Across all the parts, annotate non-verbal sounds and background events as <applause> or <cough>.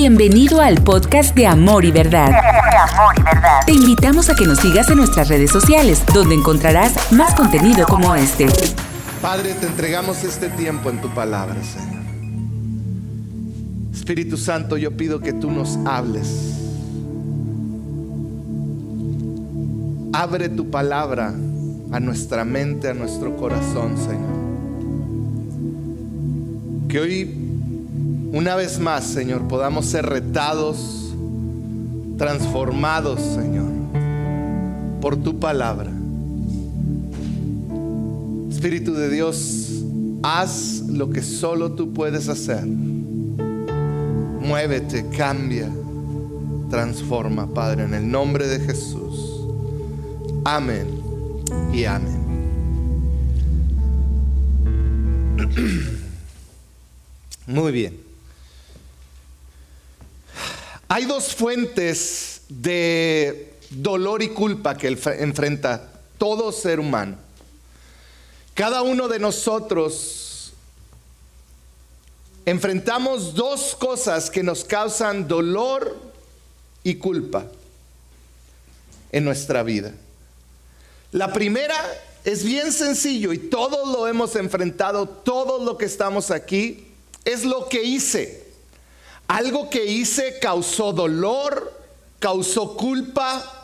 Bienvenido al podcast de Amor y Verdad. Te invitamos a que nos sigas en nuestras redes sociales, donde encontrarás más contenido como este. Padre, te entregamos este tiempo en tu palabra, Señor. Espíritu Santo, yo pido que tú nos hables. Abre tu palabra a nuestra mente, a nuestro corazón, Señor. Que hoy una vez más, Señor, podamos ser retados, transformados, Señor, por tu palabra. Espíritu de Dios, haz lo que solo tú puedes hacer. Muévete, cambia, transforma, Padre, en el nombre de Jesús. Amén y amén. <clears throat> Muy bien. Hay dos fuentes de dolor y culpa que enfrenta todo ser humano. Cada uno de nosotros enfrentamos dos cosas que nos causan dolor y culpa en nuestra vida. La primera es bien sencillo y todos lo hemos enfrentado, todos lo que estamos aquí, es lo que hice. Algo que hice causó dolor, causó culpa.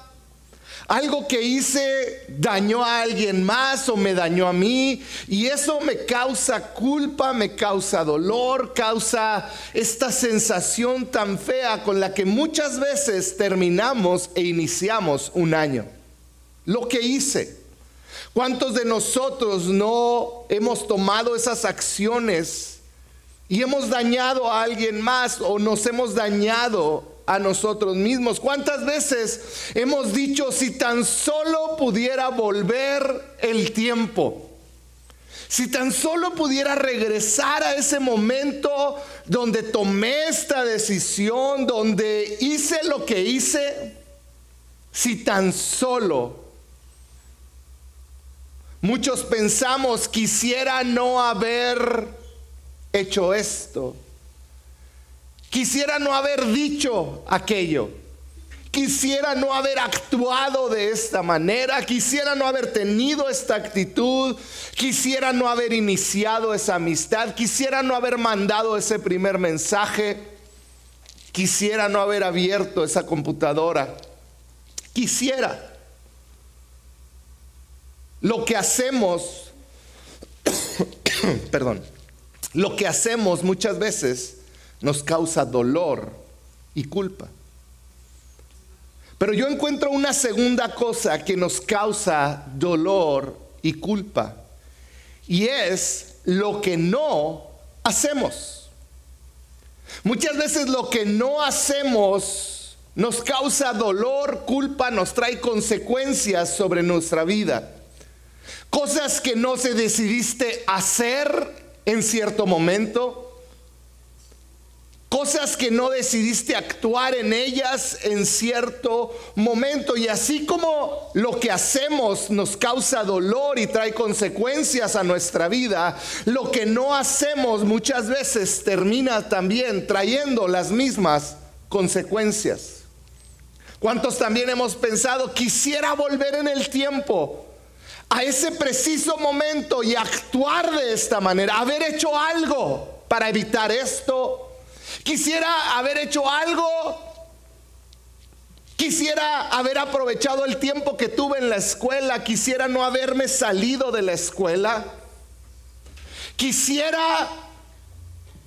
Algo que hice dañó a alguien más o me dañó a mí. Y eso me causa culpa, me causa dolor, causa esta sensación tan fea con la que muchas veces terminamos e iniciamos un año. Lo que hice. ¿Cuántos de nosotros no hemos tomado esas acciones? Y hemos dañado a alguien más o nos hemos dañado a nosotros mismos. ¿Cuántas veces hemos dicho si tan solo pudiera volver el tiempo? Si tan solo pudiera regresar a ese momento donde tomé esta decisión, donde hice lo que hice, si tan solo muchos pensamos quisiera no haber hecho esto. Quisiera no haber dicho aquello. Quisiera no haber actuado de esta manera. Quisiera no haber tenido esta actitud. Quisiera no haber iniciado esa amistad. Quisiera no haber mandado ese primer mensaje. Quisiera no haber abierto esa computadora. Quisiera. Lo que hacemos, <coughs> perdón, lo que hacemos muchas veces nos causa dolor y culpa. Pero yo encuentro una segunda cosa que nos causa dolor y culpa. Y es lo que no hacemos. Muchas veces lo que no hacemos nos causa dolor, culpa, nos trae consecuencias sobre nuestra vida. Cosas que no se decidiste hacer en cierto momento, cosas que no decidiste actuar en ellas en cierto momento. Y así como lo que hacemos nos causa dolor y trae consecuencias a nuestra vida, lo que no hacemos muchas veces termina también trayendo las mismas consecuencias. ¿Cuántos también hemos pensado, quisiera volver en el tiempo? A ese preciso momento y actuar de esta manera, haber hecho algo para evitar esto. Quisiera haber hecho algo, quisiera haber aprovechado el tiempo que tuve en la escuela, quisiera no haberme salido de la escuela, quisiera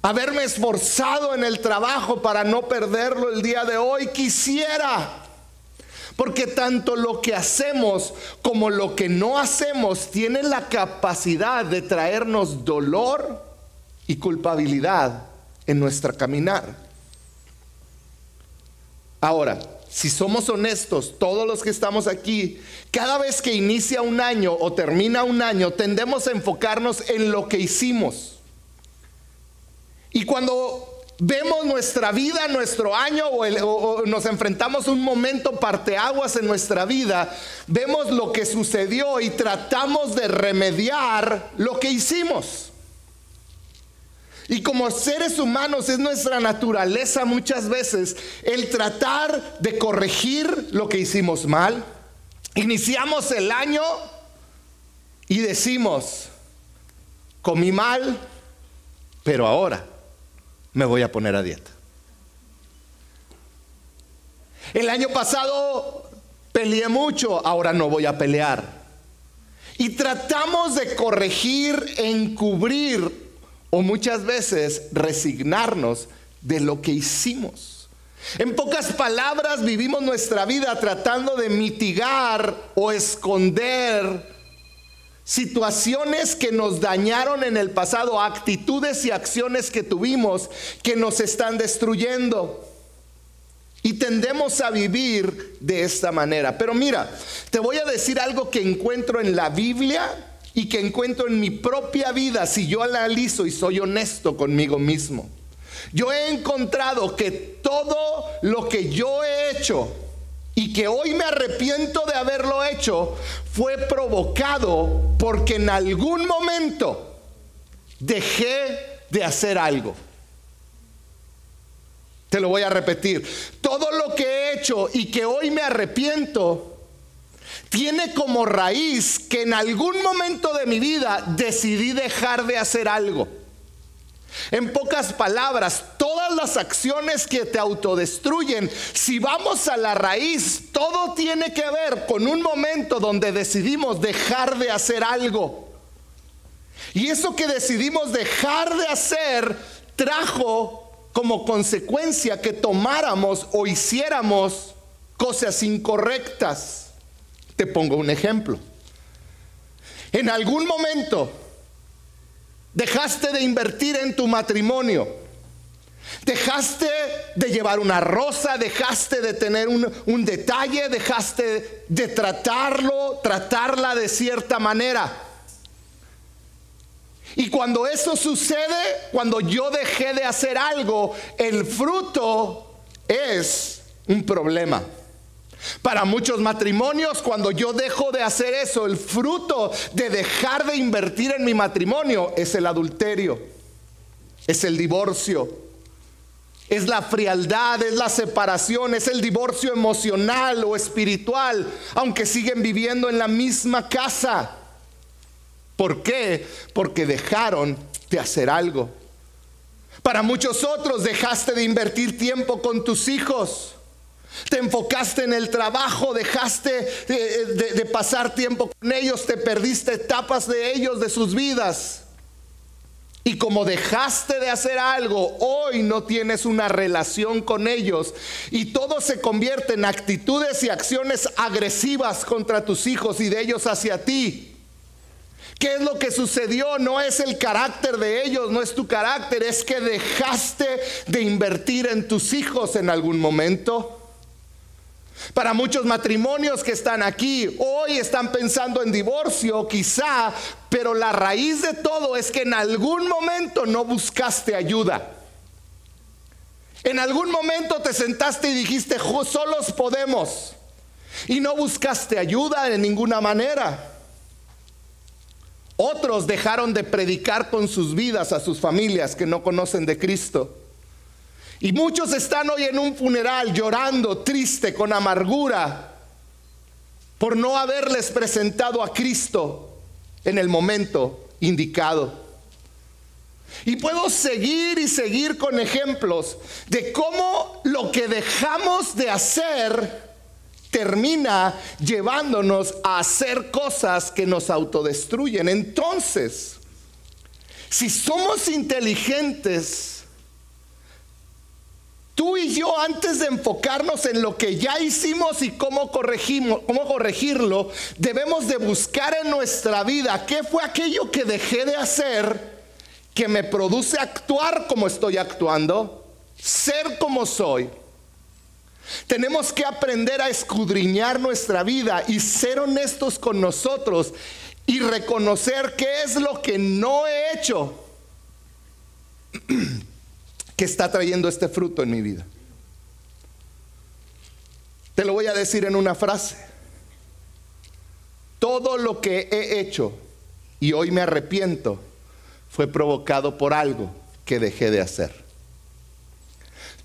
haberme esforzado en el trabajo para no perderlo el día de hoy, quisiera porque tanto lo que hacemos como lo que no hacemos tiene la capacidad de traernos dolor y culpabilidad en nuestra caminar. Ahora, si somos honestos, todos los que estamos aquí, cada vez que inicia un año o termina un año, tendemos a enfocarnos en lo que hicimos. Y cuando vemos nuestra vida, nuestro año o, nos enfrentamos un momento parteaguas en nuestra vida, vemos lo que sucedió y tratamos de remediar lo que hicimos. Y como seres humanos es nuestra naturaleza muchas veces el tratar de corregir lo que hicimos mal. Iniciamos el año y decimos, comí mal, pero ahora me voy a poner a dieta. El año pasado peleé mucho, ahora no voy a pelear. Y tratamos de corregir, encubrir o muchas veces resignarnos de lo que hicimos. En pocas palabras, vivimos nuestra vida tratando de mitigar o esconder situaciones que nos dañaron en el pasado, actitudes y acciones que tuvimos que nos están destruyendo. Y tendemos a vivir de esta manera. Pero mira, te voy a decir algo que encuentro en la Biblia y que encuentro en mi propia vida si yo analizo y soy honesto conmigo mismo. Yo he encontrado que todo lo que yo he hecho y que hoy me arrepiento de haberlo hecho fue provocado porque en algún momento dejé de hacer algo. Te lo voy a repetir. Todo lo que he hecho y que hoy me arrepiento tiene como raíz que en algún momento de mi vida decidí dejar de hacer algo. En pocas palabras, todas las acciones que te autodestruyen, si vamos a la raíz, todo tiene que ver con un momento donde decidimos dejar de hacer algo. Y eso que decidimos dejar de hacer trajo como consecuencia que tomáramos o hiciéramos cosas incorrectas. Te pongo un ejemplo. En algún momento dejaste de invertir en tu matrimonio. Dejaste de llevar una rosa, dejaste de tener un, un, detalle, dejaste de tratarlo, tratarla de cierta manera. Y cuando eso sucede, cuando yo dejé de hacer algo, el fruto es un problema. Para muchos matrimonios, cuando yo dejo de hacer eso, el fruto de dejar de invertir en mi matrimonio es el adulterio, es el divorcio, es la frialdad, es la separación, es el divorcio emocional o espiritual, aunque siguen viviendo en la misma casa. ¿Por qué? Porque dejaron de hacer algo. Para muchos otros dejaste de invertir tiempo con tus hijos. Te enfocaste en el trabajo, dejaste de, pasar tiempo con ellos, te perdiste etapas de ellos, de sus vidas. Y como dejaste de hacer algo, hoy no tienes una relación con ellos y todo se convierte en actitudes y acciones agresivas contra tus hijos y de ellos hacia ti. ¿Qué es lo que sucedió? No es el carácter de ellos, no es tu carácter, es que dejaste de invertir en tus hijos en algún momento. Para muchos matrimonios que están aquí, hoy están pensando en divorcio, quizá, pero la raíz de todo es que en algún momento no buscaste ayuda. En algún momento te sentaste y dijiste, solos podemos. Y no buscaste ayuda de ninguna manera. Otros dejaron de predicar con sus vidas a sus familias que no conocen de Cristo. Y muchos están hoy en un funeral llorando, triste, con amargura, por no haberles presentado a Cristo en el momento indicado. Y puedo seguir y seguir con ejemplos de cómo lo que dejamos de hacer termina llevándonos a hacer cosas que nos autodestruyen. Entonces, si somos inteligentes, tú y yo antes de enfocarnos en lo que ya hicimos y cómo, cómo corregirlo, debemos de buscar en nuestra vida qué fue aquello que dejé de hacer que me produce actuar como estoy actuando, ser como soy. Tenemos que aprender a escudriñar nuestra vida y ser honestos con nosotros y reconocer qué es lo que no he hecho <clears throat> que está trayendo este fruto en mi vida. Te lo voy a decir en una frase. Todo lo que he hecho y hoy me arrepiento fue provocado por algo que dejé de hacer.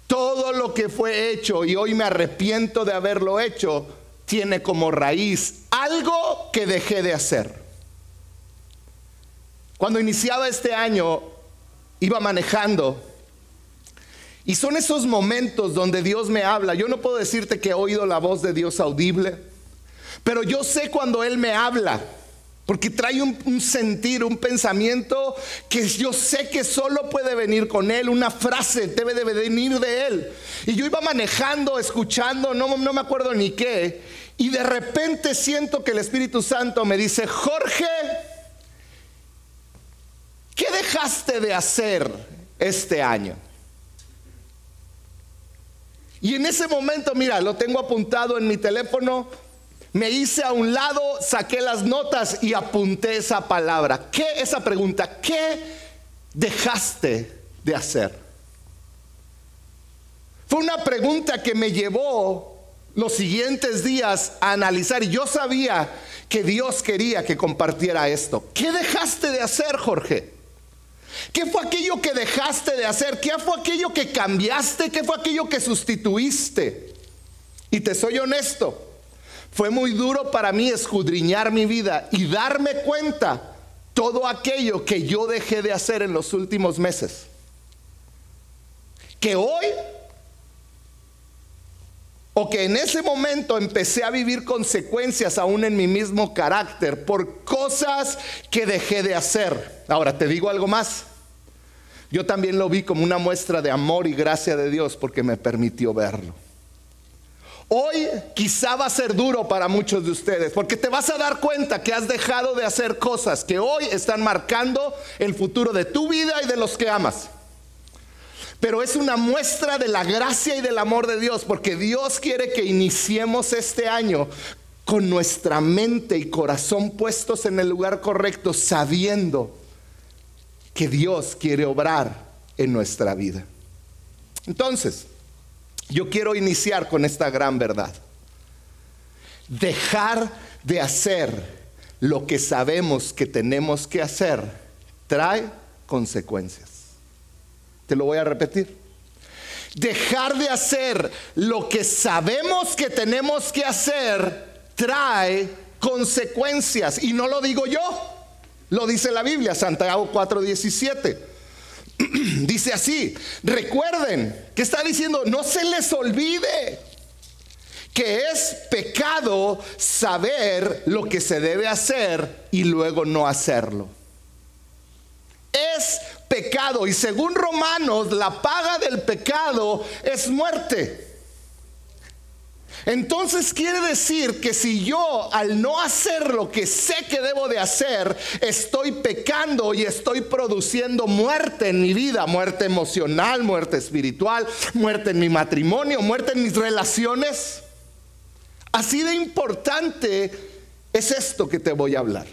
Todo lo que fue hecho y hoy me arrepiento de haberlo hecho tiene como raíz algo que dejé de hacer. Cuando iniciaba este año, iba manejando y son esos momentos donde Dios me habla. Yo no puedo decirte que he oído la voz de Dios audible, pero yo sé cuando Él me habla. Porque trae un, sentir, un pensamiento que yo sé que solo puede venir con Él, una frase debe de venir de Él. Y yo iba manejando, escuchando, no, no me acuerdo ni qué, y de repente siento que el Espíritu Santo me dice, Jorge, ¿qué dejaste de hacer este año? Y en ese momento, mira, lo tengo apuntado en mi teléfono, me hice a un lado, saqué las notas y apunté esa palabra. ¿Qué? Esa pregunta, ¿qué dejaste de hacer? Fue una pregunta que me llevó los siguientes días a analizar yo sabía que Dios quería que compartiera esto. ¿Qué dejaste de hacer, Jorge? ¿Qué fue aquello que dejaste de hacer? ¿Qué fue aquello que cambiaste? ¿Qué fue aquello que sustituiste? Y te soy honesto, fue muy duro para mí escudriñar mi vida y darme cuenta todo aquello que yo dejé de hacer en los últimos meses. Que hoy, o que en ese momento empecé a vivir consecuencias aún en mi mismo carácter por cosas que dejé de hacer. Ahora, te digo algo más. Yo también lo vi como una muestra de amor y gracia de Dios porque me permitió verlo. Hoy quizá va a ser duro para muchos de ustedes porque te vas a dar cuenta que has dejado de hacer cosas que hoy están marcando el futuro de tu vida y de los que amas. Pero es una muestra de la gracia y del amor de Dios porque Dios quiere que iniciemos este año con nuestra mente y corazón puestos en el lugar correcto, sabiendo que Dios quiere obrar en nuestra vida. Entonces, yo quiero iniciar con esta gran verdad. Dejar de hacer lo que sabemos que tenemos que hacer trae consecuencias. Te lo voy a repetir. Dejar de hacer lo que sabemos que tenemos que hacer trae consecuencias. Y no lo digo yo, lo dice la Biblia, Santiago 4:17. <clears throat> dice así, recuerden que está diciendo, no se les olvide que es pecado saber lo que se debe hacer y luego no hacerlo. Es pecado y según Romanos la paga del pecado es muerte. Entonces quiere decir que si yo al no hacer lo que sé que debo de hacer, estoy pecando y estoy produciendo muerte en mi vida, muerte emocional, muerte espiritual, muerte en mi matrimonio, muerte en mis relaciones. Así de importante es esto que te voy a hablar.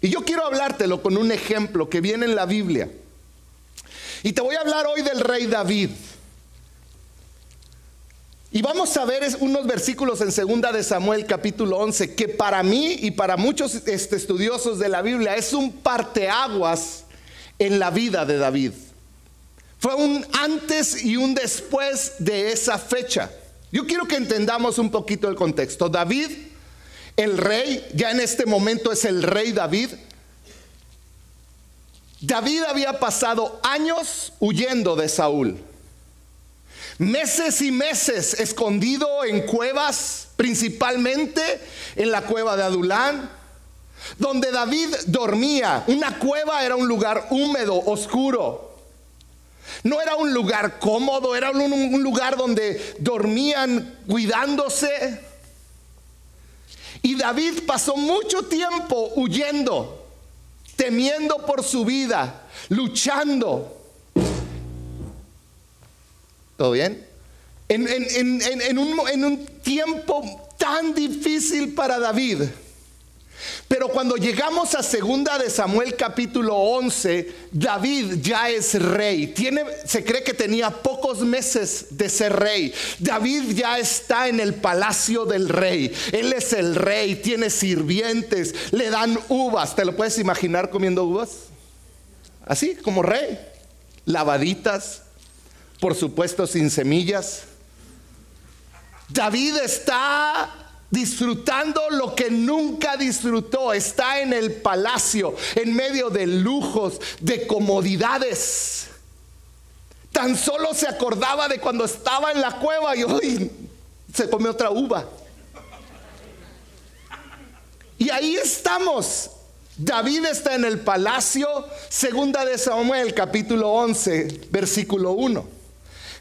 Y yo quiero hablártelo con un ejemplo que viene en la Biblia. Y te voy a hablar hoy del rey David. Y vamos a ver unos versículos en segunda de Samuel capítulo 11 que para mí y para muchos este, estudiosos de la Biblia es un parteaguas en la vida de David. Fue un antes y un después de esa fecha. Yo quiero que entendamos un poquito el contexto. David, el rey, ya en este momento es el rey David. David había pasado años huyendo de Saúl meses y meses escondido en cuevas, principalmente en la cueva de Adulán, donde David dormía. Una cueva era un lugar húmedo, oscuro. No era un lugar cómodo, era un, lugar donde dormían cuidándose. Y David pasó mucho tiempo huyendo, temiendo por su vida, luchando ¿Todo bien? En, un, tiempo tan difícil para David. Pero cuando llegamos a segunda de Samuel capítulo 11, David ya es rey. Tiene, se cree que tenía pocos meses de ser rey. David ya está en el palacio del rey. Él es el rey, tiene sirvientes, le dan uvas. ¿Te lo puedes imaginar comiendo uvas? Así, como rey. lavaditas, por supuesto sin semillas. David está disfrutando lo que nunca disfrutó. Está en el palacio, en medio de lujos, de comodidades. Tan solo se acordaba de cuando estaba en la cueva y hoy se come otra uva. Y ahí estamos. David está en el palacio, segunda de Samuel, capítulo 11, versículo 1.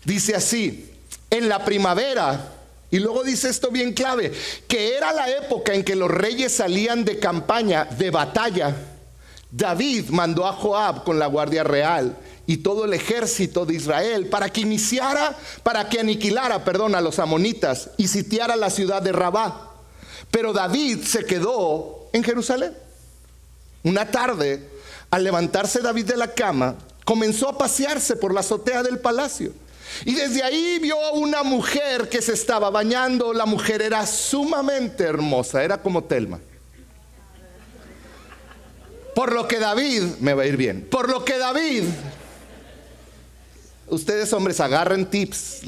Dice así, en la primavera, y luego dice esto bien clave, que era la época en que los reyes salían de campaña, de batalla. David mandó a Joab con la guardia real y todo el ejército de Israel para que iniciara, para que aniquilara, perdón, a los amonitas y sitiara la ciudad de Rabá. Pero David se quedó en Jerusalén. Una tarde, al levantarse David de la cama, comenzó a pasearse por la azotea del palacio. Y desde ahí vio a una mujer que se estaba bañando. La mujer era sumamente hermosa, era como Telma. Por lo que David, me va a ir bien, por lo que David, ustedes hombres agarren tips,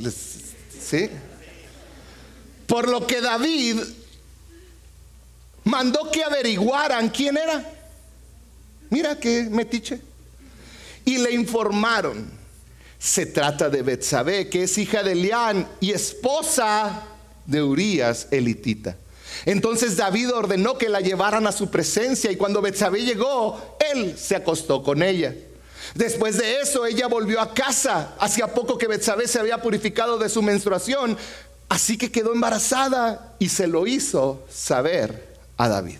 ¿sí? Por lo que David mandó que averiguaran quién era. Mira qué metiche. Y le informaron. Se trata de Betsabé, que es hija de Elián y esposa de Urías elitita. Entonces David ordenó que la llevaran a su presencia y cuando Betsabé llegó, él se acostó con ella. Después de eso, ella volvió a casa. Hacía poco que Betsabé se había purificado de su menstruación, así que quedó embarazada y se lo hizo saber a David.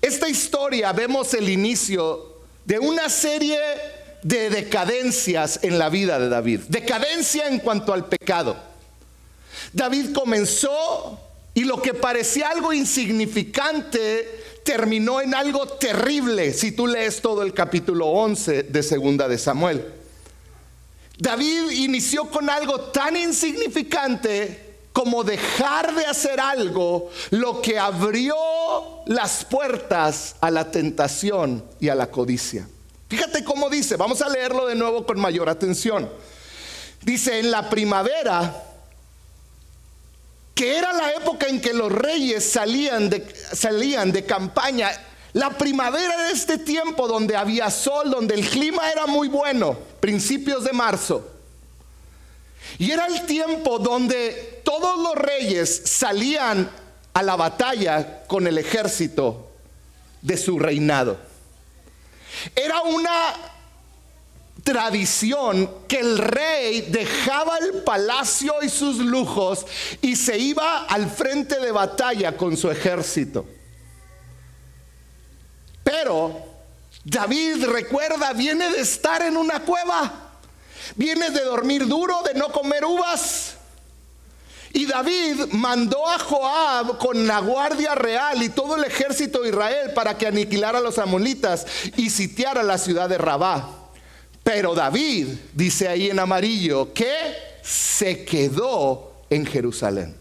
Esta historia vemos el inicio de una serie de decadencias en la vida de David. Decadencia en cuanto al pecado. David comenzó y lo que parecía algo insignificante terminó en algo terrible si tú lees todo el capítulo 11 de Segunda de Samuel. David inició con algo tan insignificante como dejar de hacer algo, lo que abrió las puertas a la tentación y a la codicia. Fíjate cómo dice, vamos a leerlo de nuevo con mayor atención. Dice, en la primavera, que era la época en que los reyes salían de, salían de campaña, la primavera de este tiempo donde había sol, donde el clima era muy bueno, principios de marzo. Y era el tiempo donde todos los reyes salían a la batalla con el ejército de su reinado. Era una tradición que el rey dejaba el palacio y sus lujos y se iba al frente de batalla con su ejército. Pero David, recuerda, viene de estar en una cueva. Vienes de dormir duro, de no comer uvas. Y David mandó a Joab con la guardia real y todo el ejército de Israel para que aniquilara a los amonitas y sitiara la ciudad de Rabá. Pero David, dice ahí en amarillo, que se quedó en Jerusalén.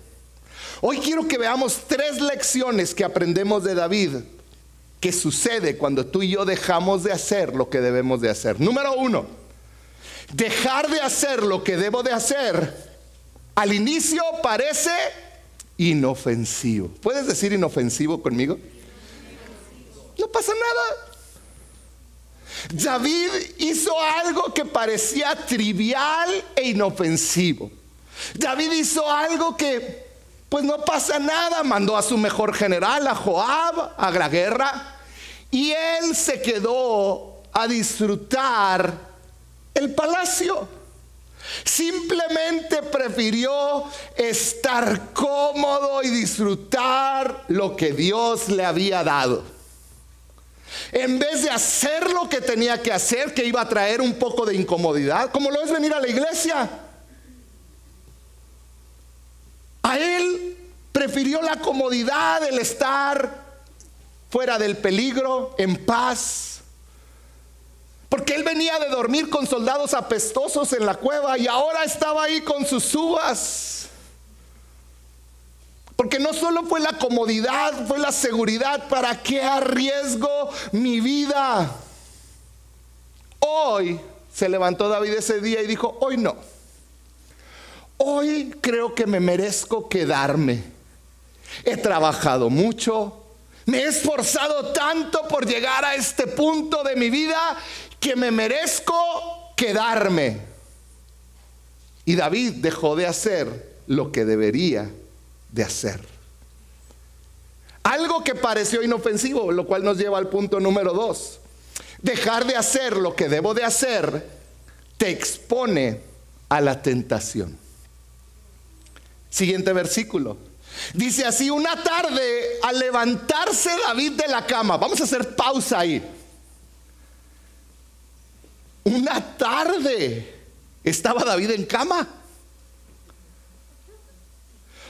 Hoy quiero que veamos tres lecciones que aprendemos de David que sucede cuando tú y yo dejamos de hacer lo que debemos de hacer. Número uno, dejar de hacer lo que debo de hacer, al inicio parece inofensivo. ¿Puedes decir inofensivo conmigo? No pasa nada. David hizo algo que parecía trivial e inofensivo. David hizo algo que, pues no pasa nada. Mandó a su mejor general, a Joab, a la guerra. Y él se quedó a disfrutar el palacio. Simplemente prefirió estar cómodo y disfrutar lo que Dios le había dado. En vez de hacer lo que tenía que hacer, que iba a traer un poco de incomodidad, como lo es venir a la iglesia. A él prefirió la comodidad, el estar fuera del peligro, en paz, porque él venía de dormir con soldados apestosos en la cueva y ahora estaba ahí con sus uvas. Porque no solo fue la comodidad, fue la seguridad. ¿Para qué arriesgo mi vida? hoy se levantó David ese día y dijo, hoy no. Hoy creo que me merezco quedarme. He trabajado mucho, me he esforzado tanto por llegar a este punto de mi vida que me merezco quedarme. Y David dejó de hacer lo que debería de hacer. Algo que pareció inofensivo, lo cual nos lleva al punto número dos. Dejar de hacer lo que debo de hacer te expone a la tentación. Siguiente versículo. Dice así, una tarde al levantarse David de la cama, vamos a hacer pausa ahí. Una tarde estaba David en cama.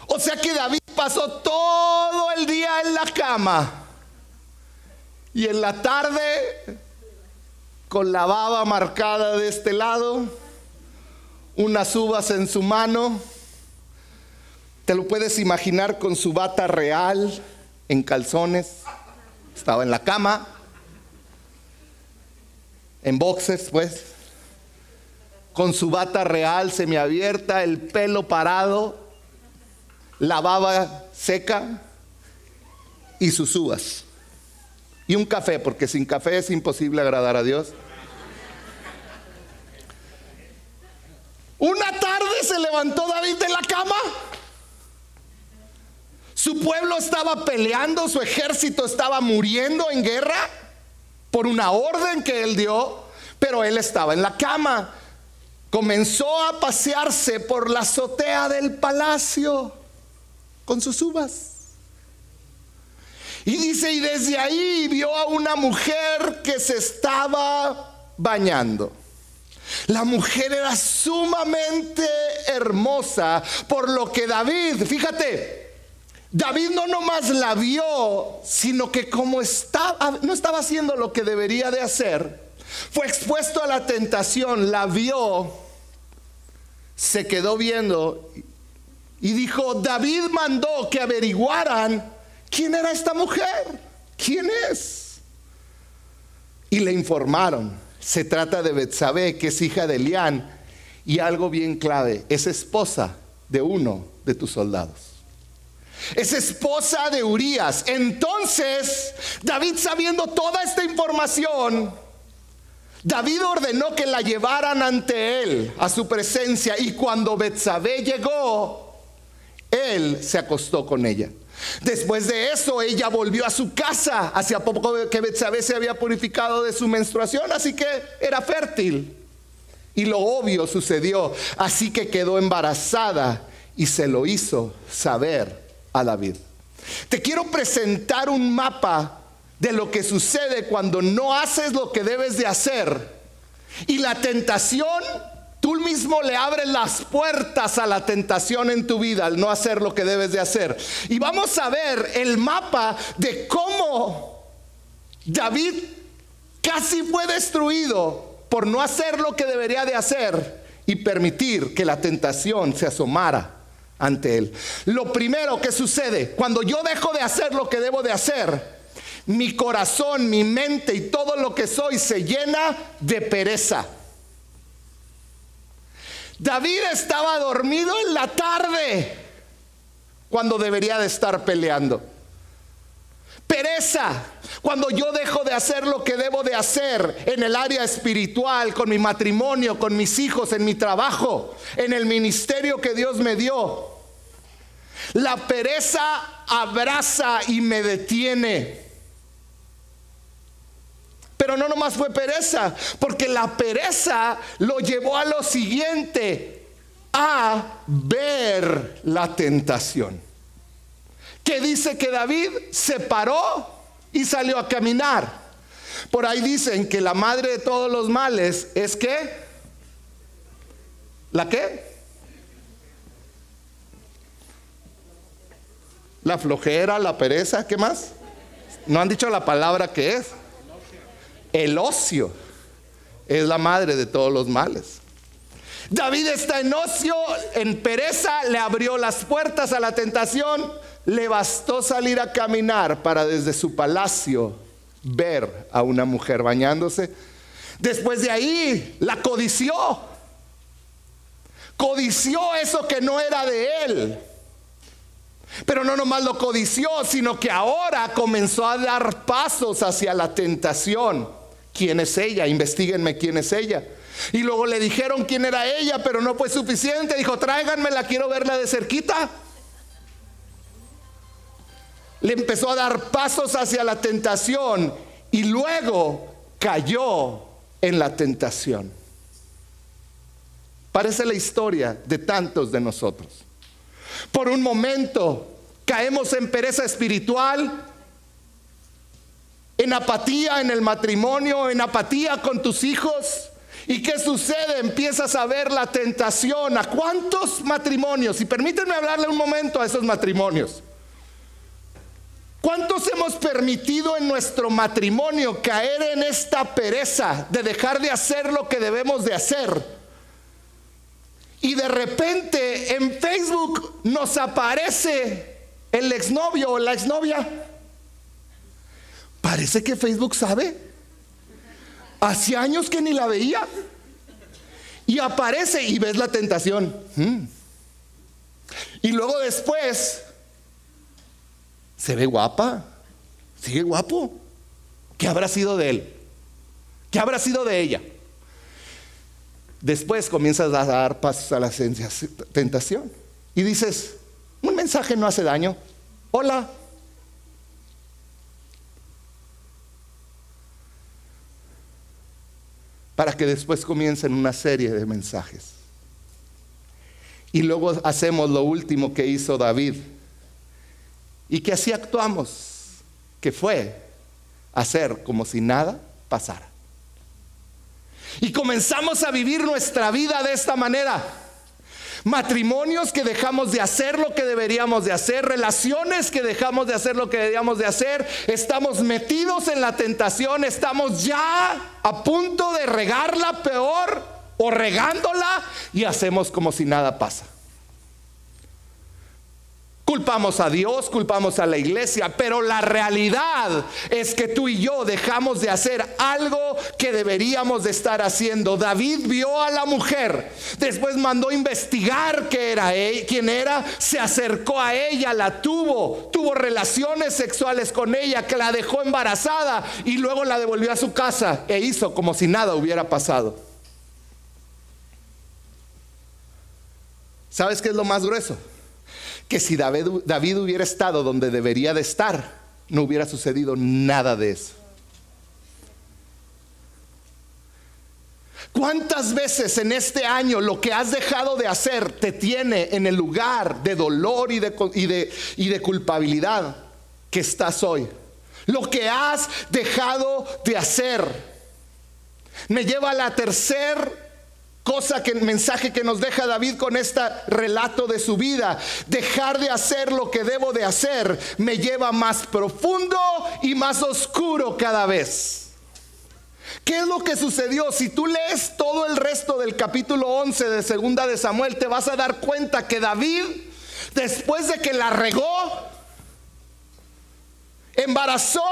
O sea que David pasó todo el día en la cama. Y en la tarde, con la baba marcada de este lado, unas uvas en su mano, te lo puedes imaginar con su bata real, en calzones, estaba en la cama, en boxes pues, con su bata real semiabierta, el pelo parado, la baba seca y sus uvas. Y un café, porque sin café es imposible agradar a Dios. Una tarde se levantó David de la cama su pueblo estaba peleando, su ejército estaba muriendo en guerra por una orden que él dio, pero él estaba en la cama. Comenzó a pasearse por la azotea del palacio con sus uvas. Y dice, y desde ahí vio a una mujer que se estaba bañando. La mujer era sumamente hermosa, por lo que David, fíjate, David no nomás la vio, sino que como estaba, no estaba haciendo lo que debería de hacer, fue expuesto a la tentación, la vio, se quedó viendo y dijo, David mandó que averiguaran quién era esta mujer, quién es. Y le informaron, se trata de Betsabé, que es hija de Elián, y algo bien clave, es esposa de uno de tus soldados. Es esposa de Urias. Entonces, David sabiendo toda esta información, David ordenó que la llevaran ante él, a su presencia, y cuando Betsabé llegó, él se acostó con ella. Después de eso, ella volvió a su casa. Hacía poco que Betsabé se había purificado de su menstruación, así que era fértil. Y lo obvio sucedió, así que quedó embarazada y se lo hizo saber a David. Te quiero presentar un mapa de lo que sucede cuando no haces lo que debes de hacer. Y la tentación, tú mismo le abres las puertas a la tentación en tu vida al no hacer lo que debes de hacer. Y vamos a ver el mapa de cómo David casi fue destruido por no hacer lo que debería de hacer y permitir que la tentación se asomara ante Él. Lo primero que sucede cuando yo dejo de hacer lo que debo de hacer, mi corazón, mi mente y todo lo que soy se llena de pereza. David estaba dormido en la tarde cuando debería de estar peleando. Pereza, cuando yo dejo de hacer lo que debo de hacer en el área espiritual, con mi matrimonio, con mis hijos, en mi trabajo, en el ministerio que Dios me dio. La pereza abraza y me detiene. Pero no nomás fue pereza, porque la pereza lo llevó a lo siguiente, a ver la tentación que dice que David se paró y salió a caminar. Por ahí dicen que la madre de todos los males es que, ¿la qué? La flojera, la pereza, ¿qué más? No han dicho la palabra que es. El ocio es la madre de todos los males. David está en ocio, en pereza, le abrió las puertas a la tentación le bastó salir a caminar para desde su palacio ver a una mujer bañándose. Después de ahí, la codició. Codició eso que no era de él. Pero no nomás lo codició, sino que ahora comenzó a dar pasos hacia la tentación. ¿Quién es ella? Investíguenme quién es ella. Y luego le dijeron quién era ella, pero no fue suficiente. Dijo, tráiganmela, quiero verla de cerquita. Le empezó a dar pasos hacia la tentación y luego cayó en la tentación. Parece la historia de tantos de nosotros. Por un momento caemos en pereza espiritual, en apatía en el matrimonio, en apatía con tus hijos. ¿Y qué sucede? Empiezas a ver la tentación. ¿A cuántos matrimonios? Y permítanme hablarle un momento a esos matrimonios. ¿Cuántos hemos permitido en nuestro matrimonio caer en esta pereza de dejar de hacer lo que debemos de hacer? Y de repente en Facebook nos aparece el exnovio o la exnovia. Parece que Facebook sabe. Hace años que ni la veía. Y aparece y ves la tentación. Mm. Y luego después se ve guapa. Sigue guapo. ¿Qué habrá sido de él? ¿Qué habrá sido de ella? Después comienzas a dar pasos a la tentación. Y dices, un mensaje no hace daño. Hola. Para que después comiencen una serie de mensajes. Y luego hacemos lo último que hizo David. Y que así actuamos, que fue hacer como si nada pasara. Y comenzamos a vivir nuestra vida de esta manera. Matrimonios que dejamos de hacer lo que deberíamos de hacer, relaciones que dejamos de hacer lo que deberíamos de hacer, estamos metidos en la tentación, estamos ya a punto de regarla peor o regándola y hacemos como si nada pasa. Culpamos a Dios, culpamos a la iglesia, pero la realidad es que tú y yo dejamos de hacer algo que deberíamos de estar haciendo. David vio a la mujer, después mandó investigar qué era quién era, se acercó a ella, la tuvo, tuvo relaciones sexuales con ella, que la dejó embarazada y luego la devolvió a su casa e hizo como si nada hubiera pasado. ¿Sabes qué es lo más grueso? Que si David, hubiera estado donde debería de estar, no hubiera sucedido nada de eso. ¿Cuántas veces en este año lo que has dejado de hacer te tiene en el lugar de dolor y de, y de culpabilidad que estás hoy? Lo que has dejado de hacer me lleva a la tercera cosa que el mensaje que nos deja David con este relato de su vida, dejar de hacer lo que debo de hacer me lleva más profundo y más oscuro cada vez. ¿Qué es lo que sucedió? Si tú lees todo el resto del capítulo 11 de Segunda de Samuel, te vas a dar cuenta que David, después de que la regó, embarazó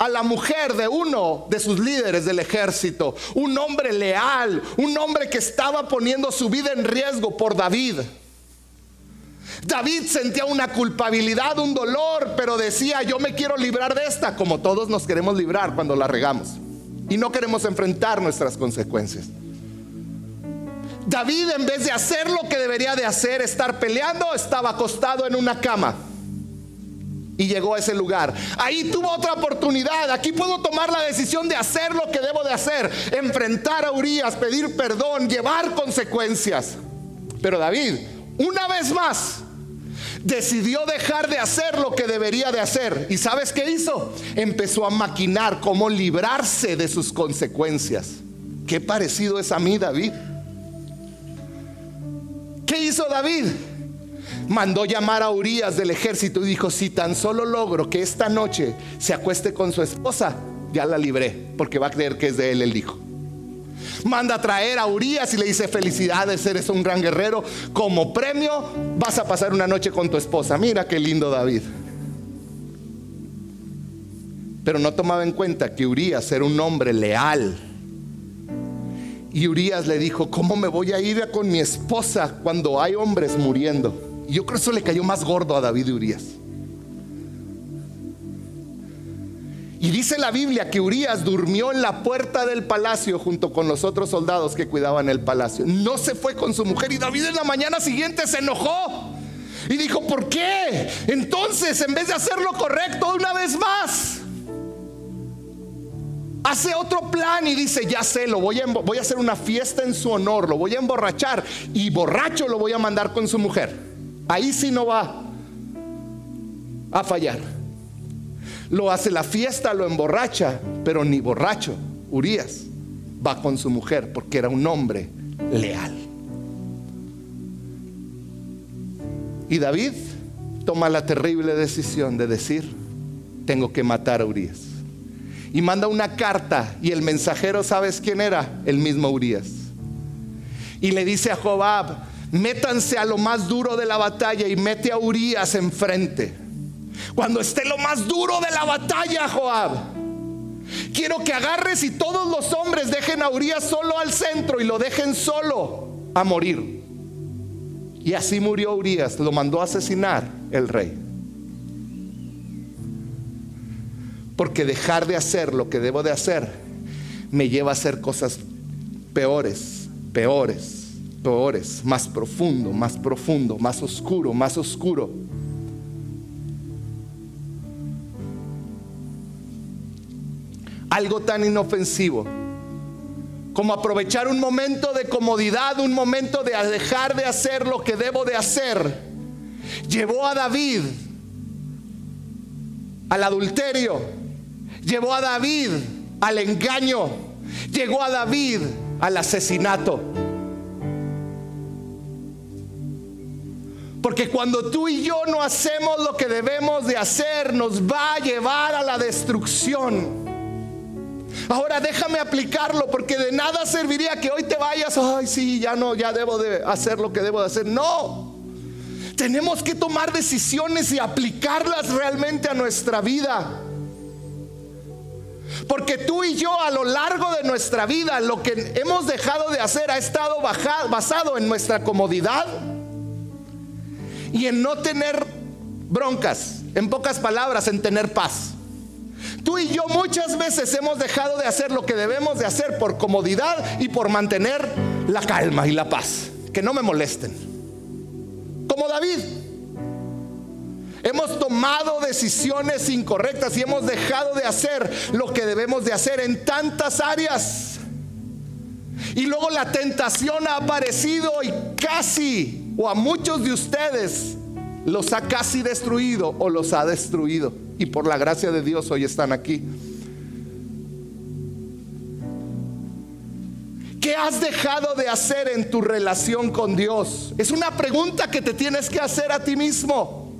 a la mujer de uno de sus líderes del ejército, un hombre leal, un hombre que estaba poniendo su vida en riesgo por David. David sentía una culpabilidad, un dolor, pero decía, yo me quiero librar de esta, como todos nos queremos librar cuando la regamos. Y no queremos enfrentar nuestras consecuencias. David en vez de hacer lo que debería de hacer, estar peleando, estaba acostado en una cama y llegó a ese lugar. Ahí tuvo otra oportunidad. Aquí puedo tomar la decisión de hacer lo que debo de hacer. Enfrentar a Urias, pedir perdón, llevar consecuencias. Pero David, una vez más, decidió dejar de hacer lo que debería de hacer. ¿Y sabes qué hizo? Empezó a maquinar cómo librarse de sus consecuencias. Qué parecido es a mí, David. ¿Qué hizo David? Mandó llamar a Urias del ejército y dijo, si tan solo logro que esta noche se acueste con su esposa, ya la libré, porque va a creer que es de él el hijo. Manda a traer a Urias y le dice, felicidades, eres un gran guerrero, como premio vas a pasar una noche con tu esposa. Mira qué lindo David. Pero no tomaba en cuenta que Urias era un hombre leal Y Urias le dijo, ¿cómo me voy a ir con mi esposa cuando hay hombres muriendo? Yo creo que eso le cayó más gordo a David y Urias. Y dice la Biblia que Urias durmió en la puerta del palacio junto con los otros soldados que cuidaban el palacio. No se fue con su mujer y David en la mañana siguiente se enojó. Y dijo, ¿por qué? Entonces, en vez de hacer lo correcto una vez más, hace otro plan y dice, ya sé, lo voy a, voy a hacer una fiesta en su honor, lo voy a emborrachar y borracho lo voy a mandar con su mujer. Ahí sí no va a fallar. Lo hace la fiesta, lo emborracha, pero ni borracho, Urias, va con su mujer porque era un hombre leal. Y David toma la terrible decisión de decir, tengo que matar a Urias. Y manda una carta y el mensajero, ¿sabes quién era? El mismo Urias. Y le dice a Jobab, métanse a lo más duro de la batalla y mete a Urias enfrente. Cuando esté lo más duro de la batalla, Joab, quiero que agarres y todos los hombres dejen a Urias solo al centro y lo dejen solo a morir. Y así murió Urias, lo mandó a asesinar el rey. Porque dejar de hacer lo que debo de hacer me lleva a hacer cosas peores, peores, peores, más profundo, más profundo, más oscuro, más oscuro. algo tan inofensivo como aprovechar un momento de comodidad, un momento de dejar de hacer lo que debo de hacer, llevó a David al adulterio, llevó a David al engaño, llegó a David al asesinato. Porque cuando tú y yo no hacemos lo que debemos de hacer, nos va a llevar a la destrucción. Ahora déjame aplicarlo porque de nada serviría que hoy te vayas, ay sí, ya no, ya debo de hacer lo que debo de hacer. No. Tenemos que tomar decisiones y aplicarlas realmente a nuestra vida. Porque tú y yo a lo largo de nuestra vida lo que hemos dejado de hacer ha estado basado en nuestra comodidad y en no tener broncas, en pocas palabras, en tener paz. Tú y yo muchas veces hemos dejado de hacer lo que debemos de hacer por comodidad y por mantener la calma y la paz. Que no me molesten. Como David. Hemos tomado decisiones incorrectas y hemos dejado de hacer lo que debemos de hacer en tantas áreas. Y luego la tentación ha aparecido y casi, o a muchos de ustedes, los ha casi destruido o los ha destruido. Y por la gracia de Dios hoy están aquí. ¿Qué has dejado de hacer en tu relación con Dios? Es una pregunta que te tienes que hacer a ti mismo.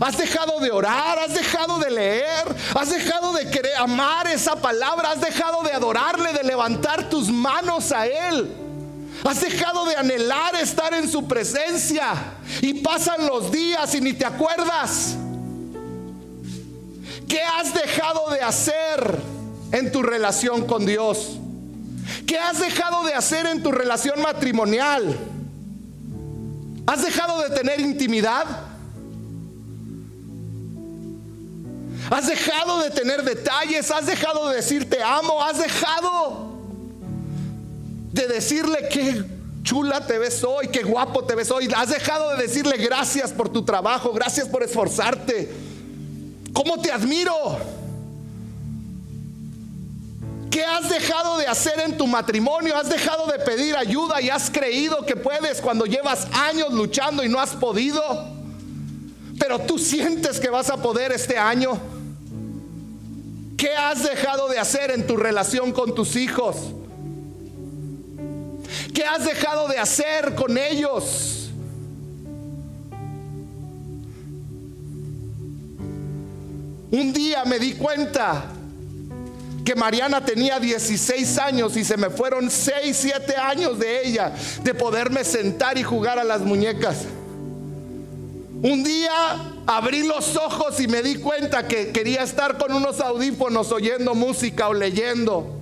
Has dejado de orar, has dejado de leer, has dejado de querer amar esa palabra, has dejado de adorarle, de levantar tus manos a Él. Has dejado de anhelar estar en su presencia y pasan los días y ni te acuerdas. ¿Qué has dejado de hacer en tu relación con Dios? ¿Qué has dejado de hacer en tu relación matrimonial? ¿Has dejado de tener intimidad? ¿Has dejado de tener detalles? ¿Has dejado de decir te amo? ¿Has dejado de decirle qué chula te ves hoy, qué guapo te ves hoy. Has dejado de decirle gracias por tu trabajo, gracias por esforzarte. ¿Cómo te admiro? ¿Qué has dejado de hacer en tu matrimonio? ¿Has dejado de pedir ayuda y has creído que puedes cuando llevas años luchando y no has podido? Pero tú sientes que vas a poder este año. ¿Qué has dejado de hacer en tu relación con tus hijos? ¿Qué has dejado de hacer con ellos? Un día me di cuenta que Mariana tenía 16 años y se me fueron 6, 7 años de ella, de poderme sentar y jugar a las muñecas. Un día abrí los ojos y me di cuenta que quería estar con unos audífonos oyendo música o leyendo.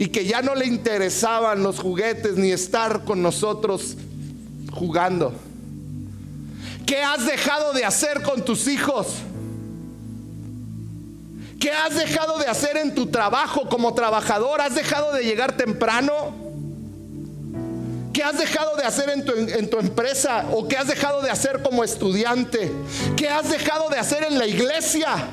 Y que ya no le interesaban los juguetes ni estar con nosotros jugando? ¿Qué has dejado de hacer con tus hijos? ¿Qué has dejado de hacer en tu trabajo como trabajador? ¿Has dejado de llegar temprano? ¿Qué has dejado de hacer en tu, en tu, empresa? ¿O qué has dejado de hacer como estudiante? ¿Qué has dejado de hacer en la iglesia?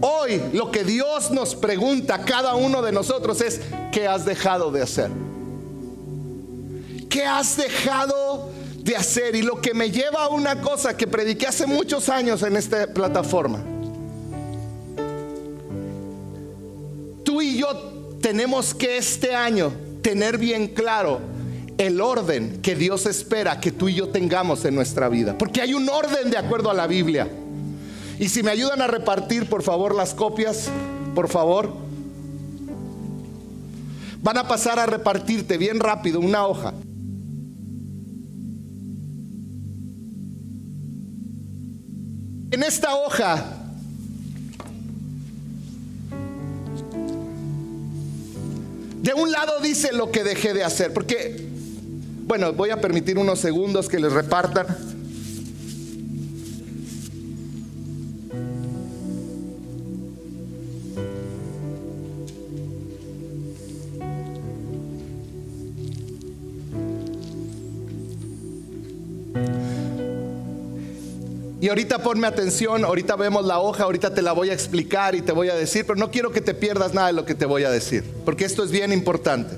Hoy lo que Dios nos pregunta a cada uno de nosotros es, ¿qué has dejado de hacer? ¿Qué has dejado de hacer? Y lo que me lleva a una cosa que prediqué hace muchos años en esta plataforma. Tú y yo tenemos que este año tener bien claro el orden que Dios espera que tú y yo tengamos en nuestra vida. Porque hay un orden de acuerdo a la Biblia. Y si me ayudan a repartir, por favor, las copias, por favor. Van a pasar a repartirte bien rápido una hoja. En esta hoja de un lado dice lo que dejé de hacer, porque, bueno, voy a permitir unos segundos que les repartan. Y ahorita ponme atención, ahorita vemos la hoja, ahorita te la voy a explicar y te voy a decir, pero no quiero que te pierdas nada de lo que te voy a decir, porque esto es bien importante.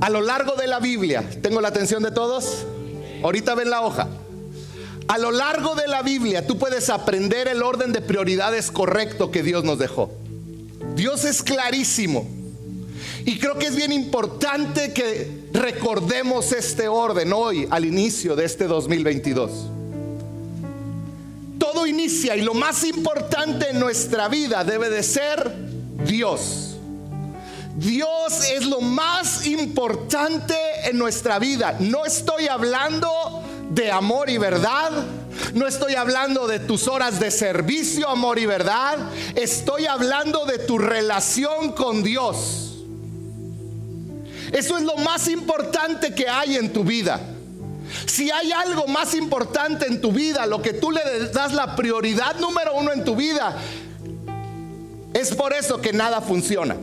A lo largo de la Biblia, ¿tengo la atención de todos? Ahorita ven la hoja. A lo largo de la Biblia tú puedes aprender el orden de prioridades correcto que Dios nos dejó. Dios es clarísimo. Y creo que es bien importante que recordemos este orden hoy, al inicio de este 2022 todo inicia y lo más importante en nuestra vida debe de ser Dios. Dios es lo más importante en nuestra vida. No estoy hablando de amor y verdad. No estoy hablando de tus horas de servicio, amor y verdad. Estoy hablando de tu relación con Dios. Eso es lo más importante que hay en tu vida. Si hay algo más importante en tu vida, lo que tú le das la prioridad número uno en tu vida, es por eso que nada funciona.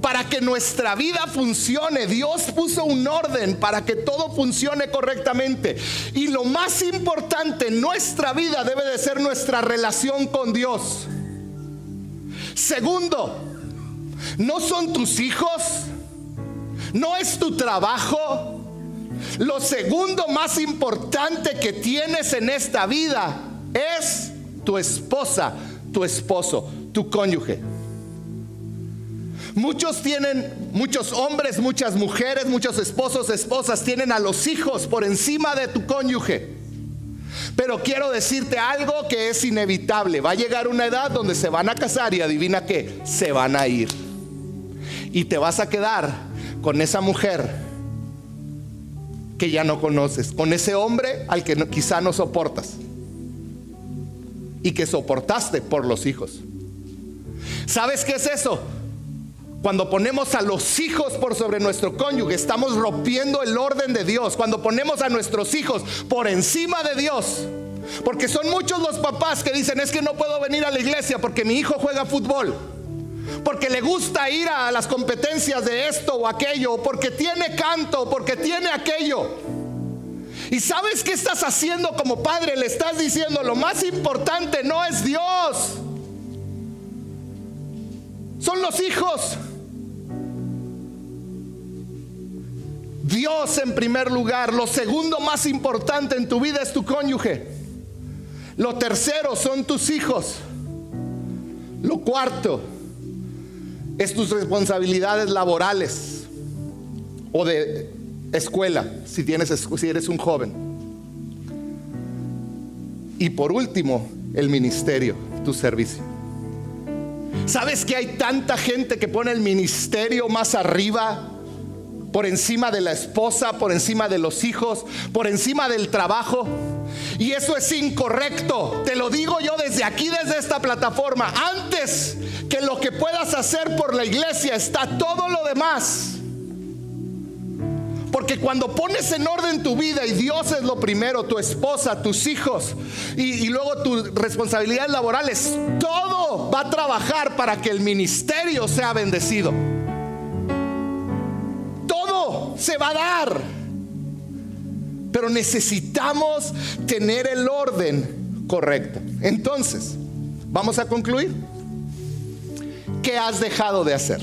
Para que nuestra vida funcione, Dios puso un orden para que todo funcione correctamente. Y lo más importante en nuestra vida debe de ser nuestra relación con Dios. Segundo, no son tus hijos, no es tu trabajo, lo segundo más importante que tienes en esta vida es tu esposa, tu esposo, tu cónyuge. Muchos tienen, muchos hombres, muchas mujeres, muchos esposos, esposas tienen a los hijos por encima de tu cónyuge. Pero quiero decirte algo que es inevitable. Va a llegar una edad donde se van a casar y adivina qué, se van a ir. Y te vas a quedar con esa mujer que ya no conoces, con ese hombre al que quizá no soportas y que soportaste por los hijos. ¿Sabes qué es eso? Cuando ponemos a los hijos por sobre nuestro cónyuge, estamos rompiendo el orden de Dios. Cuando ponemos a nuestros hijos por encima de Dios. Porque son muchos los papás que dicen, es que no puedo venir a la iglesia porque mi hijo juega fútbol porque le gusta ir a las competencias de esto o aquello, porque tiene canto, porque tiene aquello. ¿Y sabes qué estás haciendo como padre? Le estás diciendo, lo más importante no es Dios, son los hijos. Dios en primer lugar. Lo segundo más importante en tu vida es tu cónyuge. Lo tercero son tus hijos. Lo cuarto es tus responsabilidades laborales o de escuela, si, tienes, si eres un joven. Y por último, el ministerio, tu servicio. ¿Sabes que hay tanta gente que pone el ministerio más arriba por encima de la esposa, por encima de los hijos, por encima del trabajo. Y eso es incorrecto. Te lo digo yo desde aquí, desde esta plataforma. Antes que lo que puedas hacer por la iglesia está todo lo demás. Porque cuando pones en orden tu vida y Dios es lo primero, tu esposa, tus hijos y, luego tus responsabilidades laborales, todo va a trabajar para que el ministerio sea bendecido. Se va a dar. Pero necesitamos tener el orden correcto. Entonces, vamos a concluir. ¿Qué has dejado de hacer?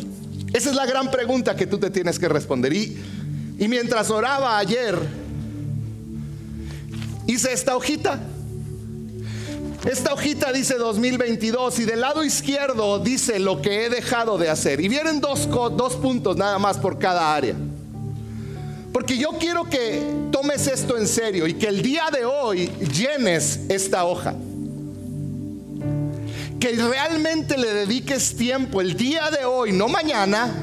Esa es la gran pregunta que tú te tienes que responder. Y y mientras oraba ayer, hice esta hojita. Esta hojita dice 2022 y del lado izquierdo dice lo que he dejado de hacer. Y vienen dos, dos puntos nada más por cada área. Porque yo quiero que tomes esto en serio y que el día de hoy llenes esta hoja. Que realmente le dediques tiempo el día de hoy, no mañana,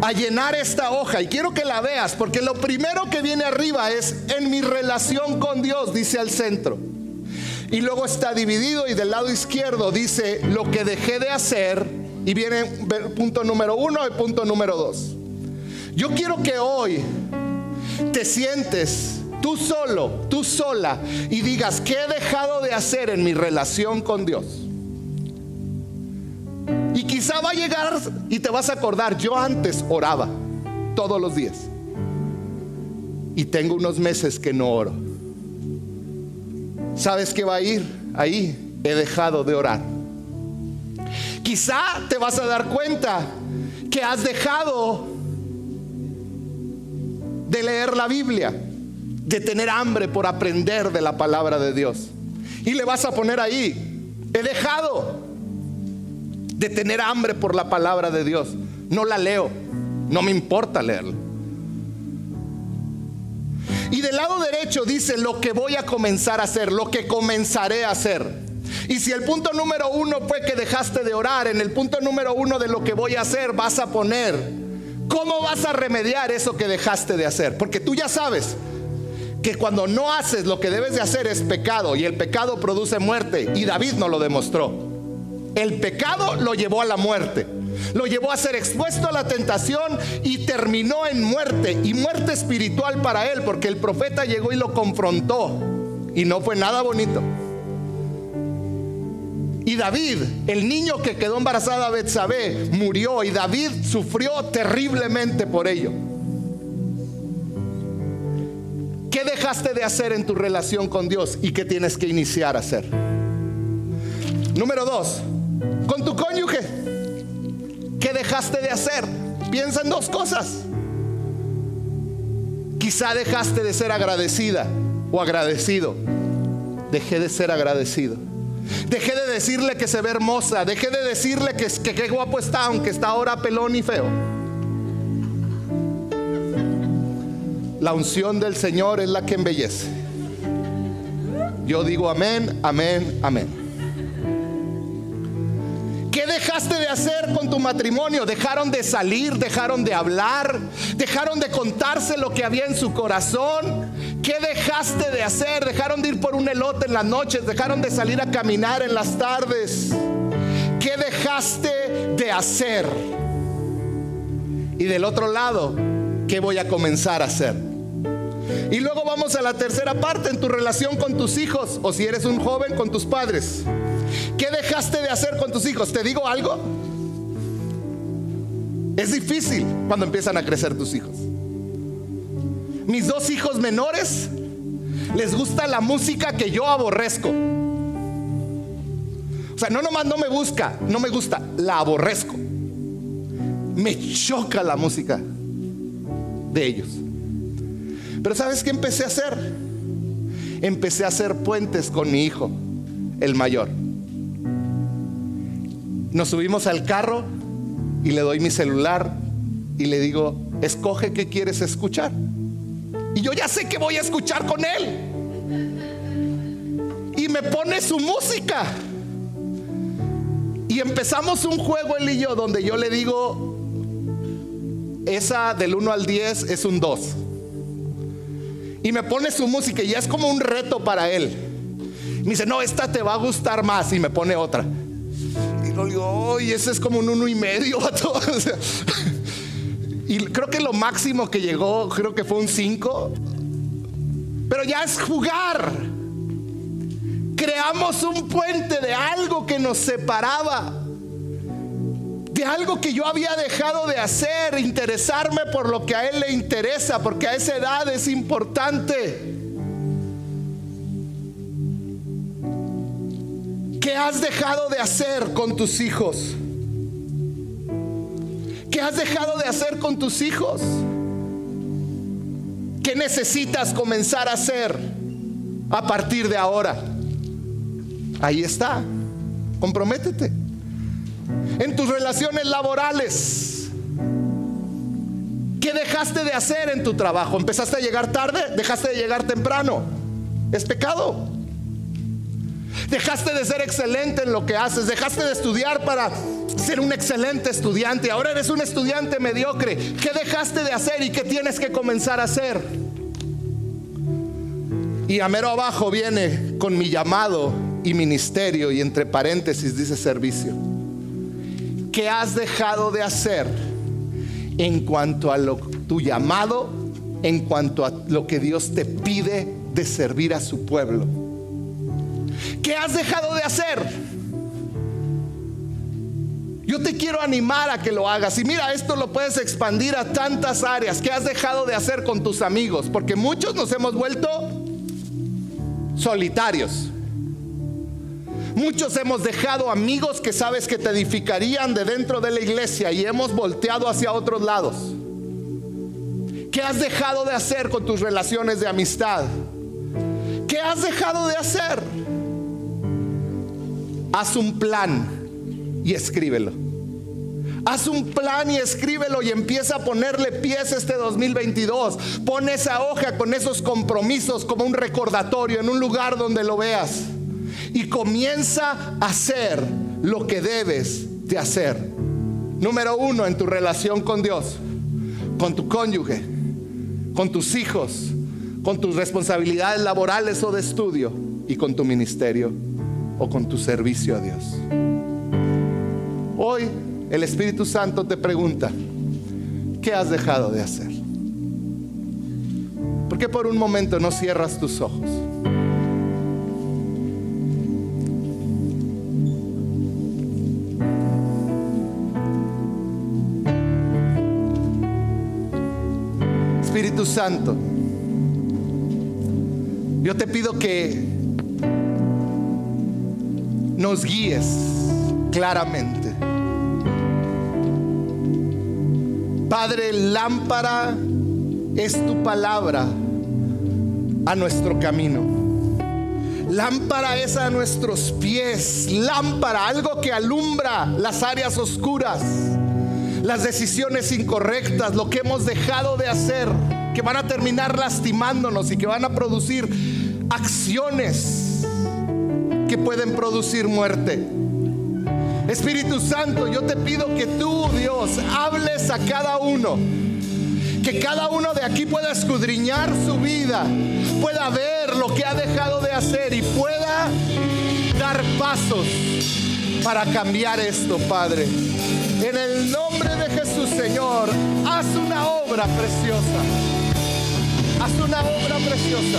a llenar esta hoja y quiero que la veas porque lo primero que viene arriba es en mi relación con Dios, dice al centro. Y luego está dividido y del lado izquierdo dice lo que dejé de hacer y viene punto número uno y punto número dos. Yo quiero que hoy te sientes tú solo, tú sola y digas, ¿qué he dejado de hacer en mi relación con Dios? Y quizá va a llegar y te vas a acordar, yo antes oraba todos los días. Y tengo unos meses que no oro. ¿Sabes qué va a ir? Ahí he dejado de orar. Quizá te vas a dar cuenta que has dejado de leer la Biblia, de tener hambre por aprender de la palabra de Dios. Y le vas a poner ahí, he dejado de tener hambre por la palabra de Dios. No la leo, no me importa leerla. Y del lado derecho dice lo que voy a comenzar a hacer, lo que comenzaré a hacer. Y si el punto número uno fue que dejaste de orar, en el punto número uno de lo que voy a hacer vas a poner cómo vas a remediar eso que dejaste de hacer. Porque tú ya sabes que cuando no haces lo que debes de hacer es pecado y el pecado produce muerte. Y David no lo demostró. El pecado lo llevó a la muerte. Lo llevó a ser expuesto a la tentación y terminó en muerte y muerte espiritual para él porque el profeta llegó y lo confrontó y no fue nada bonito. Y David, el niño que quedó embarazada Betsabé, murió y David sufrió terriblemente por ello. ¿Qué dejaste de hacer en tu relación con Dios y qué tienes que iniciar a hacer? Número dos, con tu cónyuge. ¿Qué dejaste de hacer? Piensa en dos cosas. Quizá dejaste de ser agradecida o agradecido. Dejé de ser agradecido. Dejé de decirle que se ve hermosa. Dejé de decirle que, que qué guapo está, aunque está ahora pelón y feo. La unción del Señor es la que embellece. Yo digo amén, amén, amén. ¿Qué dejaste de hacer con tu matrimonio? Dejaron de salir, dejaron de hablar, dejaron de contarse lo que había en su corazón. ¿Qué dejaste de hacer? Dejaron de ir por un elote en las noches, dejaron de salir a caminar en las tardes. ¿Qué dejaste de hacer? Y del otro lado, ¿qué voy a comenzar a hacer? Y luego vamos a la tercera parte en tu relación con tus hijos o si eres un joven con tus padres. ¿Qué dejaste de hacer con tus hijos? ¿Te digo algo? Es difícil cuando empiezan a crecer tus hijos. Mis dos hijos menores les gusta la música que yo aborrezco. O sea, no nomás no me busca, no me gusta, la aborrezco. Me choca la música de ellos. Pero ¿sabes qué empecé a hacer? Empecé a hacer puentes con mi hijo, el mayor. Nos subimos al carro y le doy mi celular y le digo, escoge qué quieres escuchar. Y yo ya sé que voy a escuchar con él. Y me pone su música. Y empezamos un juego él y yo donde yo le digo esa del 1 al 10 es un 2. Y me pone su música y ya es como un reto para él. Me dice, no, esta te va a gustar más y me pone otra. Y lo digo, y ese es como un uno y medio <laughs> a todos. Y creo que lo máximo que llegó, creo que fue un 5. Pero ya es jugar. Creamos un puente de algo que nos separaba de algo que yo había dejado de hacer, interesarme por lo que a él le interesa, porque a esa edad es importante. ¿Qué has dejado de hacer con tus hijos? ¿Qué has dejado de hacer con tus hijos? ¿Qué necesitas comenzar a hacer a partir de ahora? Ahí está. Comprométete en tus relaciones laborales. ¿Qué dejaste de hacer en tu trabajo? ¿Empezaste a llegar tarde? ¿Dejaste de llegar temprano? ¿Es pecado? Dejaste de ser excelente en lo que haces. Dejaste de estudiar para ser un excelente estudiante. Ahora eres un estudiante mediocre. ¿Qué dejaste de hacer y qué tienes que comenzar a hacer? Y a mero abajo viene con mi llamado y ministerio y entre paréntesis dice servicio. ¿Qué has dejado de hacer en cuanto a lo, tu llamado, en cuanto a lo que Dios te pide de servir a su pueblo? ¿Qué has dejado de hacer? Yo te quiero animar a que lo hagas. Y mira, esto lo puedes expandir a tantas áreas. ¿Qué has dejado de hacer con tus amigos? Porque muchos nos hemos vuelto solitarios. Muchos hemos dejado amigos que sabes que te edificarían de dentro de la iglesia y hemos volteado hacia otros lados. ¿Qué has dejado de hacer con tus relaciones de amistad? ¿Qué has dejado de hacer? Haz un plan y escríbelo. Haz un plan y escríbelo y empieza a ponerle pies este 2022. Pon esa hoja con esos compromisos como un recordatorio en un lugar donde lo veas y comienza a hacer lo que debes de hacer. Número uno, en tu relación con Dios, con tu cónyuge, con tus hijos, con tus responsabilidades laborales o de estudio y con tu ministerio o con tu servicio a Dios. Hoy el Espíritu Santo te pregunta, ¿qué has dejado de hacer? ¿Por qué por un momento no cierras tus ojos? Espíritu Santo, yo te pido que nos guíes claramente. Padre, lámpara es tu palabra a nuestro camino. Lámpara es a nuestros pies. Lámpara, algo que alumbra las áreas oscuras las decisiones incorrectas, lo que hemos dejado de hacer, que van a terminar lastimándonos y que van a producir acciones que pueden producir muerte. Espíritu Santo, yo te pido que tú, Dios, hables a cada uno. Que cada uno de aquí pueda escudriñar su vida, pueda ver lo que ha dejado de hacer y pueda dar pasos para cambiar esto, Padre. En el nombre de Jesús, Señor, haz una obra preciosa. Haz una obra preciosa.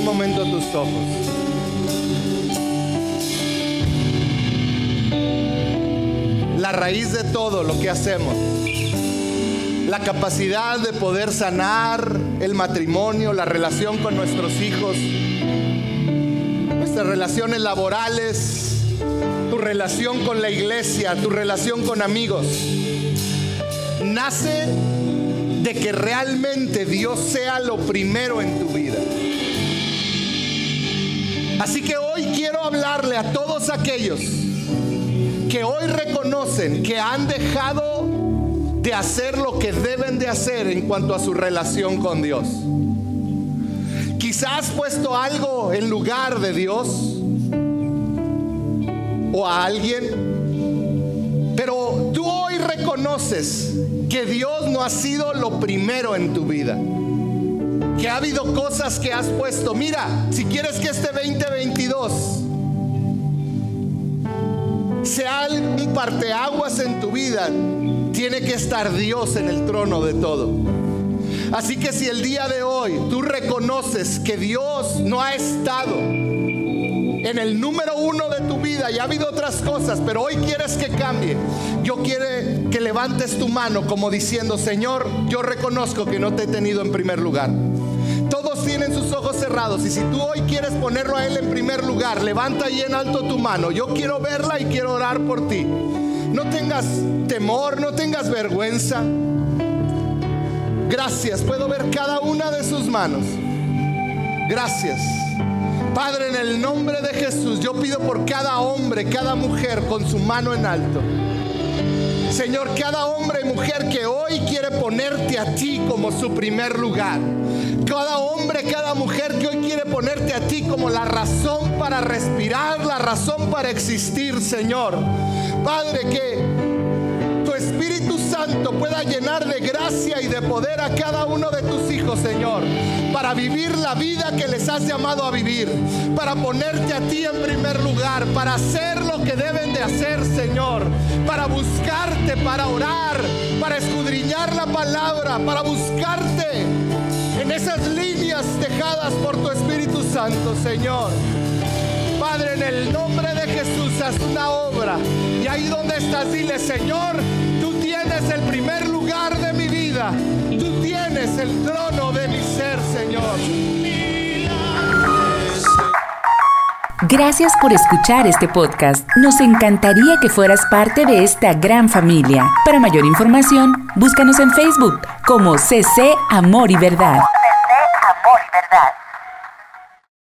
un momento tus ojos? La raíz de todo lo que hacemos la capacidad de poder sanar el matrimonio, la relación con nuestros hijos, nuestras relaciones laborales, tu relación con la iglesia, tu relación con amigos, nace de que realmente Dios sea lo primero en tu vida. Así que hoy quiero hablarle a todos aquellos que hoy reconocen que han dejado de hacer lo que deben de hacer en cuanto a su relación con Dios. Quizás has puesto algo en lugar de Dios o a alguien, pero tú hoy reconoces que Dios no ha sido lo primero en tu vida. Que ha habido cosas que has puesto. Mira, si quieres que este 2022 sea un parteaguas en tu vida, tiene que estar Dios en el trono de todo. Así que si el día de hoy tú reconoces que Dios no ha estado en el número uno de tu vida y ha habido otras cosas, pero hoy quieres que cambie, yo quiero que levantes tu mano como diciendo, Señor, yo reconozco que no te he tenido en primer lugar. Todos tienen sus ojos cerrados y si tú hoy quieres ponerlo a Él en primer lugar, levanta ahí en alto tu mano. Yo quiero verla y quiero orar por ti. No tengas temor, no tengas vergüenza. Gracias, puedo ver cada una de sus manos. Gracias. Padre, en el nombre de Jesús, yo pido por cada hombre, cada mujer con su mano en alto. Señor, cada hombre y mujer que hoy quiere ponerte a ti como su primer lugar. Cada hombre, cada mujer que hoy quiere ponerte a ti como la razón para respirar, la razón para existir, Señor. Padre, que tu Espíritu Santo pueda llenar de gracia y de poder a cada uno de tus hijos, Señor, para vivir la vida que les has llamado a vivir, para ponerte a ti en primer lugar, para hacer lo que deben de hacer, Señor, para buscarte, para orar, para escudriñar la palabra, para buscarte esas líneas dejadas por tu Espíritu Santo, Señor. Padre, en el nombre de Jesús, haz una obra. Y ahí donde estás, dile, Señor, tú tienes el primer lugar de mi vida. Tú tienes el trono de mi ser, Señor. Gracias por escuchar este podcast. Nos encantaría que fueras parte de esta gran familia. Para mayor información, búscanos en Facebook como CC Amor y Verdad. that.